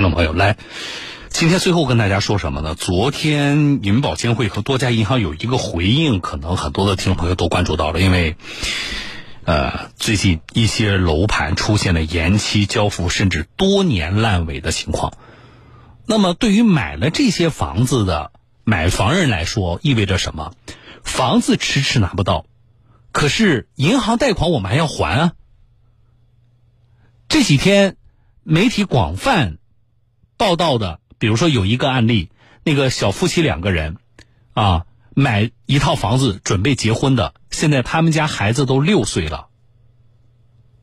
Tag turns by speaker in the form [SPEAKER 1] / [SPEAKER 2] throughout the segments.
[SPEAKER 1] 听众朋友，来，今天最后跟大家说什么呢？昨天银保监会和多家银行有一个回应，可能很多的听众朋友都关注到了，因为，呃，最近一些楼盘出现了延期交付甚至多年烂尾的情况。那么，对于买了这些房子的买房人来说，意味着什么？房子迟迟拿不到，可是银行贷款我们还要还啊。这几天媒体广泛报道的，比如说有一个案例，那个小夫妻两个人啊，买一套房子准备结婚的，现在他们家孩子都六岁了，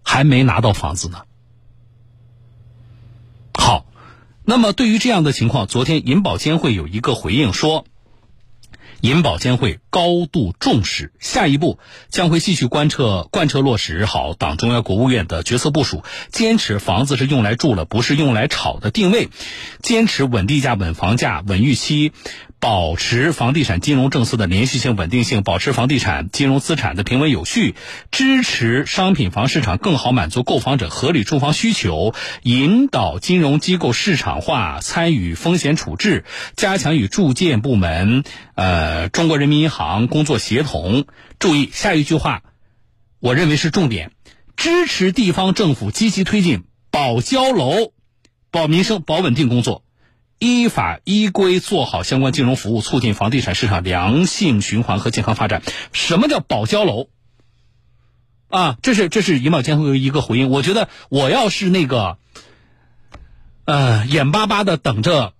[SPEAKER 1] 还没拿到房子呢。好，那么对于这样的情况，昨天银保监会有一个回应说。银保监会高度重视，下一步将会继续贯彻贯彻落实好党中央、国务院的决策部署，坚持房子是用来住了，不是用来炒的定位，坚持稳地价、稳房价、稳预期。保持房地产金融政策的连续性、稳定性，保持房地产金融资产的平稳有序，支持商品房市场更好满足购房者合理住房需求，引导金融机构市场化参与风险处置，加强与住建部门、呃中国人民银行工作协同。注意下一句话，我认为是重点，支持地方政府积极推进保交楼、保民生、保稳定工作。依法依规做好相关金融服务，促进房地产市场良性循环和健康发展。什么叫保交楼？啊，这是这是银保监会一个回应。我觉得我要是那个，呃，眼巴巴的等着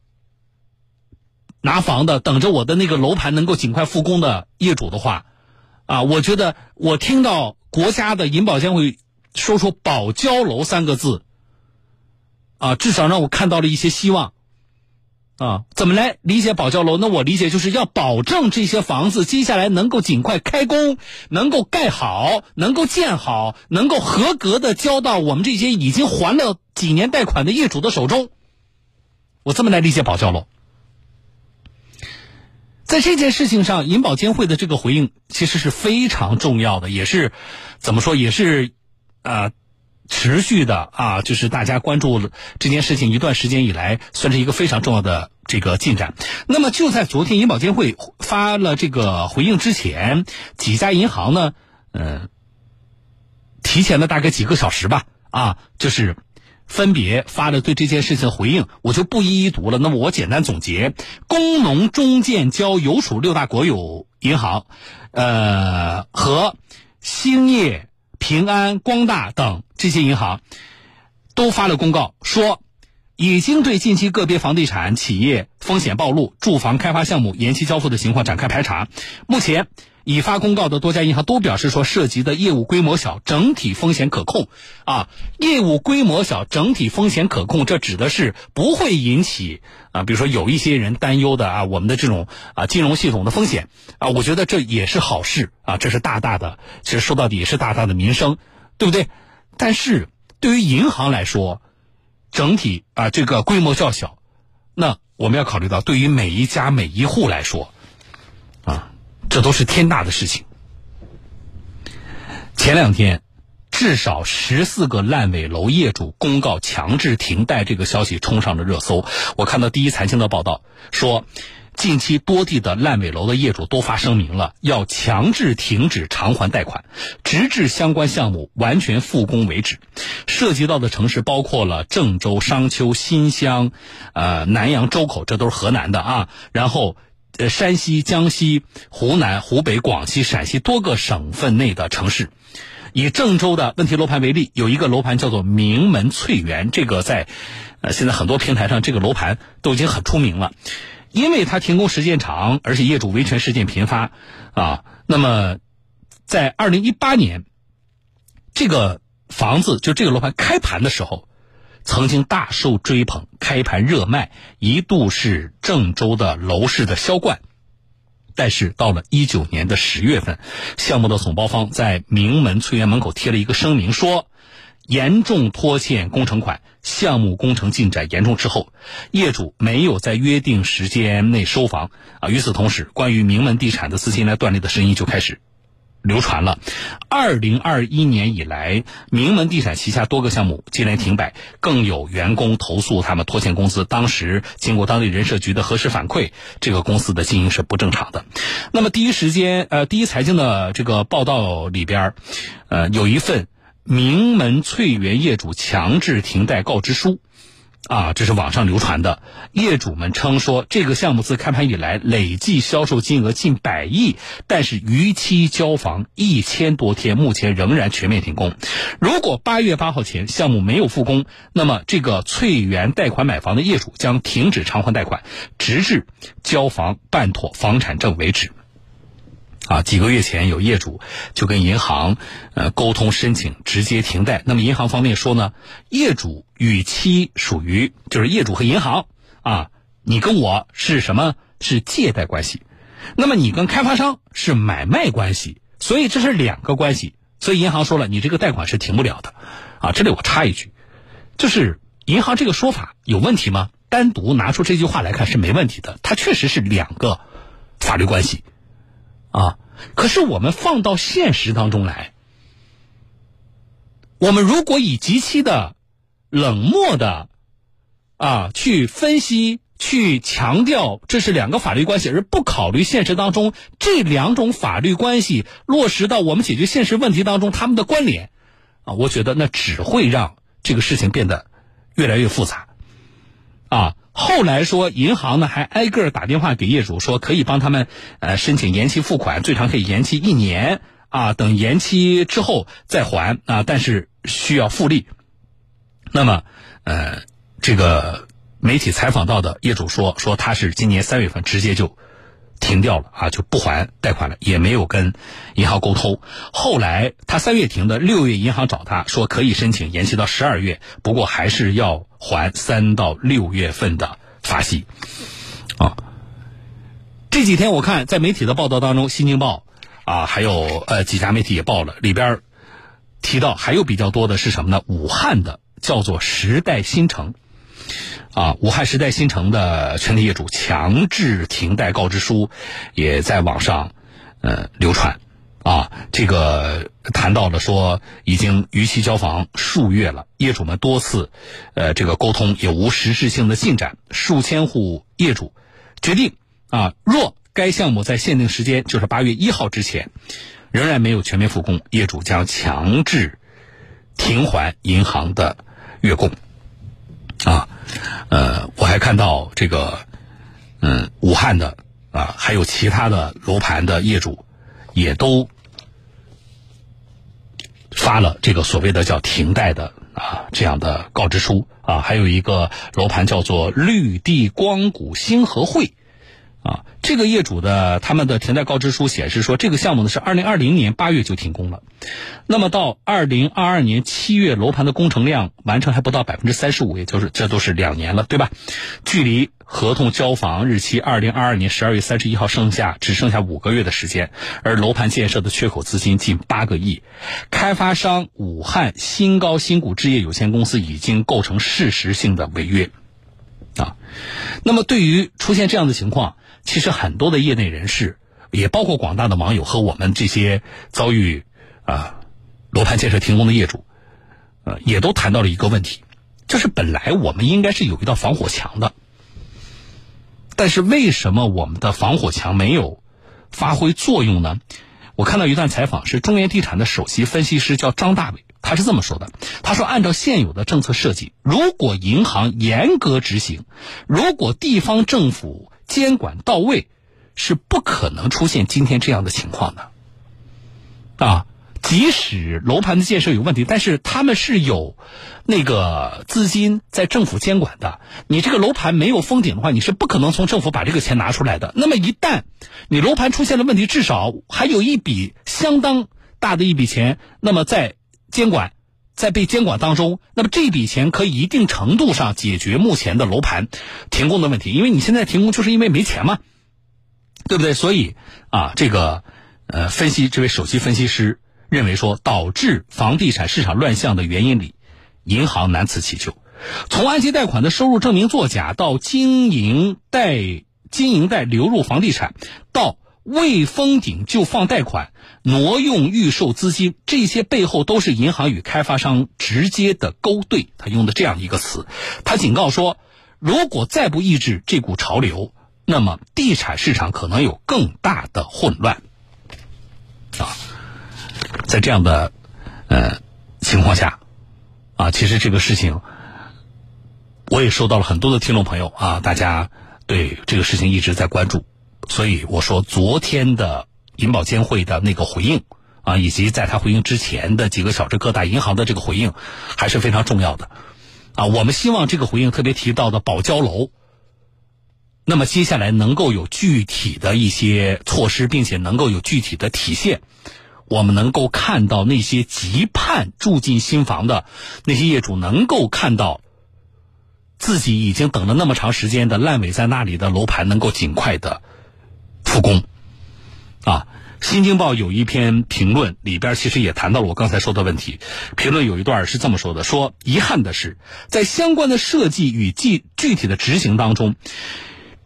[SPEAKER 1] 拿房的，等着我的那个楼盘能够尽快复工的业主的话，啊，我觉得我听到国家的银保监会说出“保交楼”三个字，啊，至少让我看到了一些希望。啊，怎么来理解保交楼？那我理解就是要保证这些房子接下来能够尽快开工，能够盖好，能够建好，能够合格的交到我们这些已经还了几年贷款的业主的手中。我这么来理解保交楼。在这件事情上，银保监会的这个回应其实是非常重要的，也是怎么说，也是啊。持续的啊，就是大家关注这件事情一段时间以来，算是一个非常重要的这个进展。那么就在昨天银保监会发了这个回应之前，几家银行呢，嗯，提前了大概几个小时吧，啊，就是分别发了对这件事情的回应，我就不一一读了。那么我简单总结：工农中建交邮储六大国有银行，呃，和兴业。平安、光大等这些银行都发了公告，说已经对近期个别房地产企业风险暴露、住房开发项目延期交付的情况展开排查。目前已发公告的多家银行都表示说，涉及的业务规模小，整体风险可控。啊，业务规模小，整体风险可控，这指的是不会引起啊，比如说有一些人担忧的啊，我们的这种啊金融系统的风险啊，我觉得这也是好事啊，这是大大的，其实说到底也是大大的民生。对不对？但是对于银行来说，整体啊这个规模较小，那我们要考虑到对于每一家每一户来说，这都是天大的事情。前两天，至少十四个烂尾楼业主公告强制停贷这个消息冲上了热搜。我看到第一财经的报道说。近期多地的烂尾楼的业主都发声明了，要强制停止偿还贷款，直至相关项目完全复工为止。涉及到的城市包括了郑州、商丘、新乡、呃南阳、周口，这都是河南的啊。然后，呃山西、江西、湖南、湖北、广西、陕西多个省份内的城市。以郑州的问题楼盘为例，有一个楼盘叫做名门翠园，这个在呃现在很多平台上，这个楼盘都已经很出名了。因为它停工时间长，而且业主维权事件频发，啊，那么在二零一八年，这个房子就这个楼盘开盘的时候，曾经大受追捧，开盘热卖，一度是郑州的楼市的销冠。但是到了一九年的十月份，项目的总包方在名门翠园门口贴了一个声明，说。严重拖欠工程款，项目工程进展严重滞后，业主没有在约定时间内收房啊。与此同时，关于名门地产的资金链断裂的声音就开始流传了，二零二一年以来，名门地产旗下多个项目接连停摆，更有员工投诉他们拖欠工资。当时经过当地人社局的核实反馈，这个公司的经营是不正常的。那么第一时间，呃，第一财经的这个报道里边，呃，有一份名门翠园业主强制停贷告知书。啊，这是网上流传的。业主们称说，这个项目自开盘以来累计销售金额近百亿，但是逾期交房一千多天，目前仍然全面停工。如果八月八号前项目没有复工，那么这个翠园贷款买房的业主将停止偿还贷款，直至交房办妥房产证为止。啊，几个月前有业主就跟银行呃沟通申请直接停贷，那么银行方面说呢，业主与其属于就是业主和银行啊，你跟我是什么？是借贷关系，那么你跟开发商是买卖关系，所以这是两个关系，所以银行说了，你这个贷款是停不了的。啊，这里我插一句，就是银行这个说法有问题吗？单独拿出这句话来看是没问题的，它确实是两个法律关系。啊！可是我们放到现实当中来，我们如果以极其的冷漠的啊去分析、去强调这是两个法律关系，而不考虑现实当中这两种法律关系落实到我们解决现实问题当中他们的关联啊，我觉得那只会让这个事情变得越来越复杂啊。后来说，银行呢还挨个打电话给业主，说可以帮他们呃申请延期付款，最长可以延期一年啊，等延期之后再还啊，但是需要复利。那么呃，这个媒体采访到的业主说，说他是今年三月份直接就停掉了啊，就不还贷款了，也没有跟银行沟通。后来他三月停的，六月银行找他说可以申请延期到十二月，不过还是要。还三到六月份的罚息，啊，这几天我看在媒体的报道当中，《新京报》啊，还有呃几家媒体也报了，里边提到还有比较多的是什么呢？武汉的叫做时代新城，啊，武汉时代新城的全体业主强制停贷告知书也在网上呃流传。啊，这个谈到了说已经逾期交房数月了，业主们多次，呃，这个沟通也无实质性的进展，数千户业主决定啊，若该项目在限定时间，就是八月一号之前，仍然没有全面复工，业主将强制停还银行的月供。啊，呃，我还看到这个，嗯，武汉的啊，还有其他的楼盘的业主也都。发了这个所谓的叫停贷的啊这样的告知书啊，还有一个楼盘叫做绿地光谷星河汇，啊，这个业主的他们的停贷告知书显示说，这个项目呢是二零二零年八月就停工了，那么到二零二二年七月楼盘的工程量完成还不到百分之三十五，也就是这都是两年了，对吧？距离。合同交房日期二零二二年十二月三十一号，剩下只剩下五个月的时间，而楼盘建设的缺口资金近八个亿，开发商武汉新高新谷置业有限公司已经构成事实性的违约，啊，那么对于出现这样的情况，其实很多的业内人士，也包括广大的网友和我们这些遭遇啊楼盘建设停工的业主，呃，也都谈到了一个问题，就是本来我们应该是有一道防火墙的。但是为什么我们的防火墙没有发挥作用呢？我看到一段采访，是中原地产的首席分析师叫张大伟，他是这么说的：“他说，按照现有的政策设计，如果银行严格执行，如果地方政府监管到位，是不可能出现今天这样的情况的。”啊。即使楼盘的建设有问题，但是他们是有那个资金在政府监管的。你这个楼盘没有封顶的话，你是不可能从政府把这个钱拿出来的。那么一旦你楼盘出现了问题，至少还有一笔相当大的一笔钱，那么在监管在被监管当中，那么这笔钱可以一定程度上解决目前的楼盘停工的问题。因为你现在停工就是因为没钱嘛，对不对？所以啊，这个呃，分析这位首席分析师。认为说导致房地产市场乱象的原因里，银行难辞其咎。从按揭贷款的收入证明作假，到经营贷经营贷流入房地产，到未封顶就放贷款、挪用预售资金，这些背后都是银行与开发商直接的勾兑。他用的这样一个词，他警告说，如果再不抑制这股潮流，那么地产市场可能有更大的混乱。啊，在这样的呃情况下，啊，其实这个事情我也收到了很多的听众朋友啊，大家对这个事情一直在关注。所以我说，昨天的银保监会的那个回应啊，以及在他回应之前的几个小时各大银行的这个回应，还是非常重要的啊。我们希望这个回应特别提到的保交楼，那么接下来能够有具体的一些措施，并且能够有具体的体现。我们能够看到那些急盼住进新房的那些业主，能够看到自己已经等了那么长时间的烂尾在那里的楼盘，能够尽快的。复工，啊，《新京报》有一篇评论，里边其实也谈到了我刚才说的问题。评论有一段是这么说的：说遗憾的是，在相关的设计与具具体的执行当中，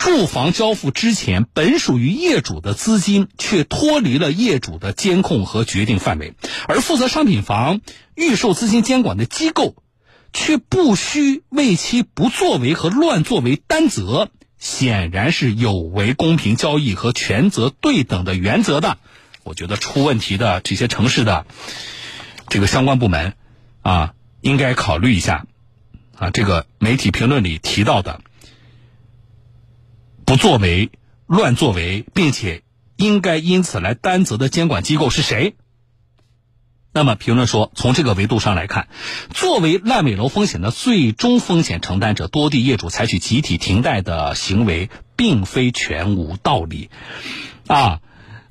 [SPEAKER 1] 住房交付之前本属于业主的资金却脱离了业主的监控和决定范围，而负责商品房预售资金监管的机构却不需为其不作为和乱作为担责。显然是有违公平交易和权责对等的原则的。我觉得出问题的这些城市的这个相关部门啊，应该考虑一下啊，这个媒体评论里提到的不作为、乱作为，并且应该因此来担责的监管机构是谁？那么评论说，从这个维度上来看，作为烂尾楼风险的最终风险承担者，多地业主采取集体停贷的行为，并非全无道理。啊，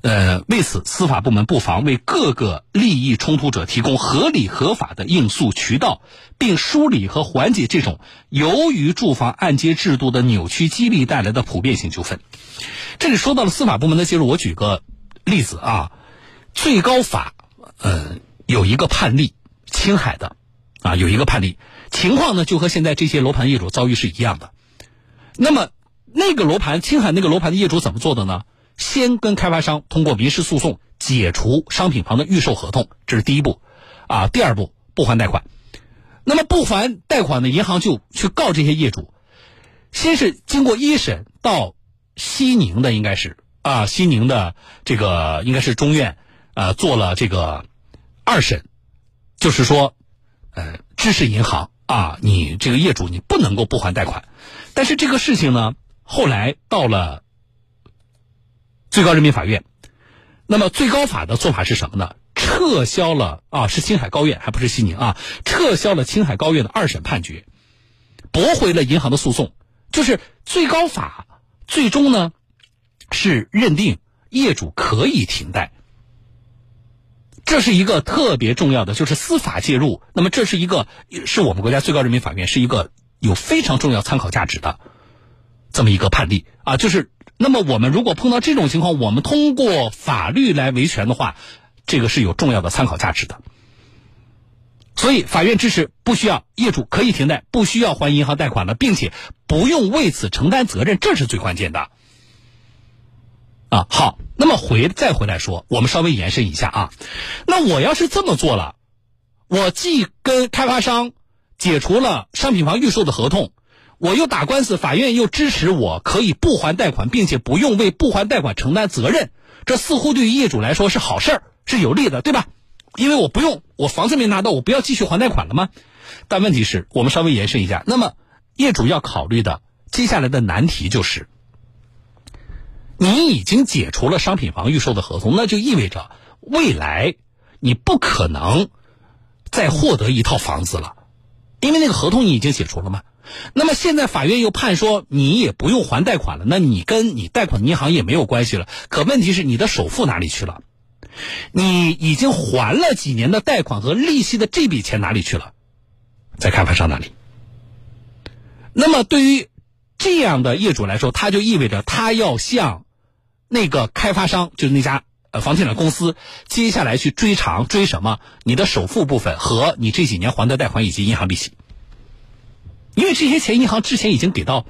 [SPEAKER 1] 呃，为此，司法部门不妨为各个利益冲突者提供合理合法的应诉渠道，并梳理和缓解这种由于住房按揭制度的扭曲激励带来的普遍性纠纷。这里说到了司法部门的介入，我举个例子啊，最高法，呃。有一个判例，青海的，啊，有一个判例，情况呢就和现在这些楼盘业主遭遇是一样的。那么那个楼盘，青海那个楼盘的业主怎么做的呢？先跟开发商通过民事诉讼解除商品房的预售合同，这是第一步，啊，第二步不还贷款。那么不还贷款呢，银行就去告这些业主。先是经过一审到西宁的应该是啊，西宁的这个应该是中院，呃，做了这个。二审，就是说，呃，支持银行啊，你这个业主你不能够不还贷款，但是这个事情呢，后来到了最高人民法院，那么最高法的做法是什么呢？撤销了啊，是青海高院，还不是西宁啊，撤销了青海高院的二审判决，驳回了银行的诉讼，就是最高法最终呢是认定业主可以停贷。这是一个特别重要的，就是司法介入。那么，这是一个是我们国家最高人民法院是一个有非常重要参考价值的这么一个判例啊。就是那么，我们如果碰到这种情况，我们通过法律来维权的话，这个是有重要的参考价值的。所以，法院支持不需要业主可以停贷，不需要还银行贷款了，并且不用为此承担责任，这是最关键的。啊，好，那么回再回来说，我们稍微延伸一下啊。那我要是这么做了，我既跟开发商解除了商品房预售的合同，我又打官司，法院又支持我可以不还贷款，并且不用为不还贷款承担责任，这似乎对于业主来说是好事儿，是有利的，对吧？因为我不用，我房子没拿到，我不要继续还贷款了吗？但问题是我们稍微延伸一下，那么业主要考虑的接下来的难题就是。你已经解除了商品房预售的合同，那就意味着未来你不可能再获得一套房子了，因为那个合同你已经解除了嘛。那么现在法院又判说你也不用还贷款了，那你跟你贷款银行也没有关系了。可问题是你的首付哪里去了？你已经还了几年的贷款和利息的这笔钱哪里去了？在开发商那里。那么对于这样的业主来说，他就意味着他要向那个开发商就是那家呃房地产公司，接下来去追偿追什么？你的首付部分和你这几年还的贷款以及银行利息，因为这些钱银行之前已经给到，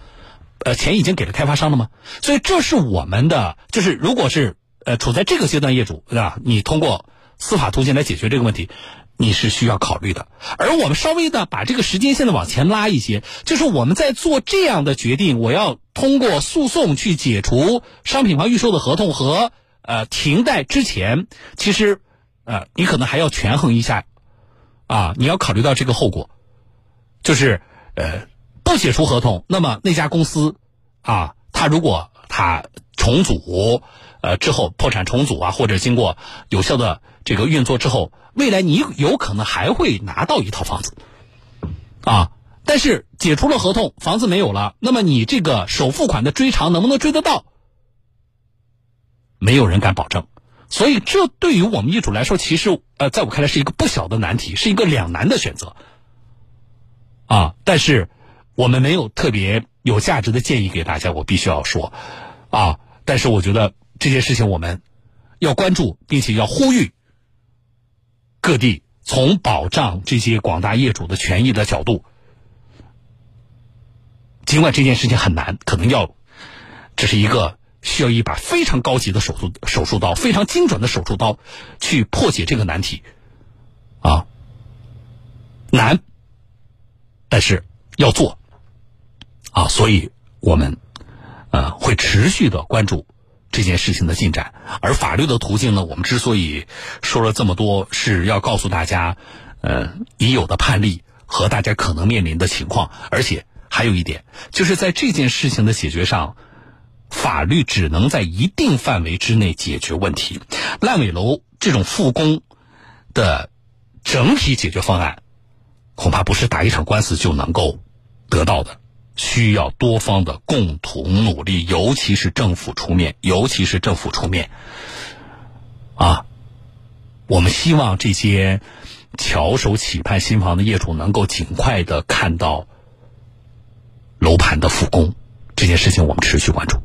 [SPEAKER 1] 呃钱已经给了开发商了吗？所以这是我们的，就是如果是呃处在这个阶段业主对吧？你通过司法途径来解决这个问题，你是需要考虑的。而我们稍微的把这个时间线的往前拉一些，就是我们在做这样的决定，我要通过诉讼去解除商品房预售的合同和呃停贷之前，其实呃你可能还要权衡一下啊，你要考虑到这个后果，就是呃不解除合同，那么那家公司啊，他如果他重组。呃，之后破产重组啊，或者经过有效的这个运作之后，未来你有可能还会拿到一套房子，啊，但是解除了合同，房子没有了，那么你这个首付款的追偿能不能追得到？没有人敢保证，所以这对于我们业主来说，其实呃，在我看来是一个不小的难题，是一个两难的选择，啊，但是我们没有特别有价值的建议给大家，我必须要说，啊，但是我觉得。这件事情我们要关注，并且要呼吁各地从保障这些广大业主的权益的角度，尽管这件事情很难，可能要这是一个需要一把非常高级的手术手术刀，非常精准的手术刀去破解这个难题啊，难，但是要做啊，所以我们呃会持续的关注。这件事情的进展，而法律的途径呢？我们之所以说了这么多，是要告诉大家，呃，已有的判例和大家可能面临的情况，而且还有一点，就是在这件事情的解决上，法律只能在一定范围之内解决问题。烂尾楼这种复工的整体解决方案，恐怕不是打一场官司就能够得到的。需要多方的共同努力，尤其是政府出面，尤其是政府出面。啊，我们希望这些翘首企盼新房的业主能够尽快的看到楼盘的复工，这件事情我们持续关注。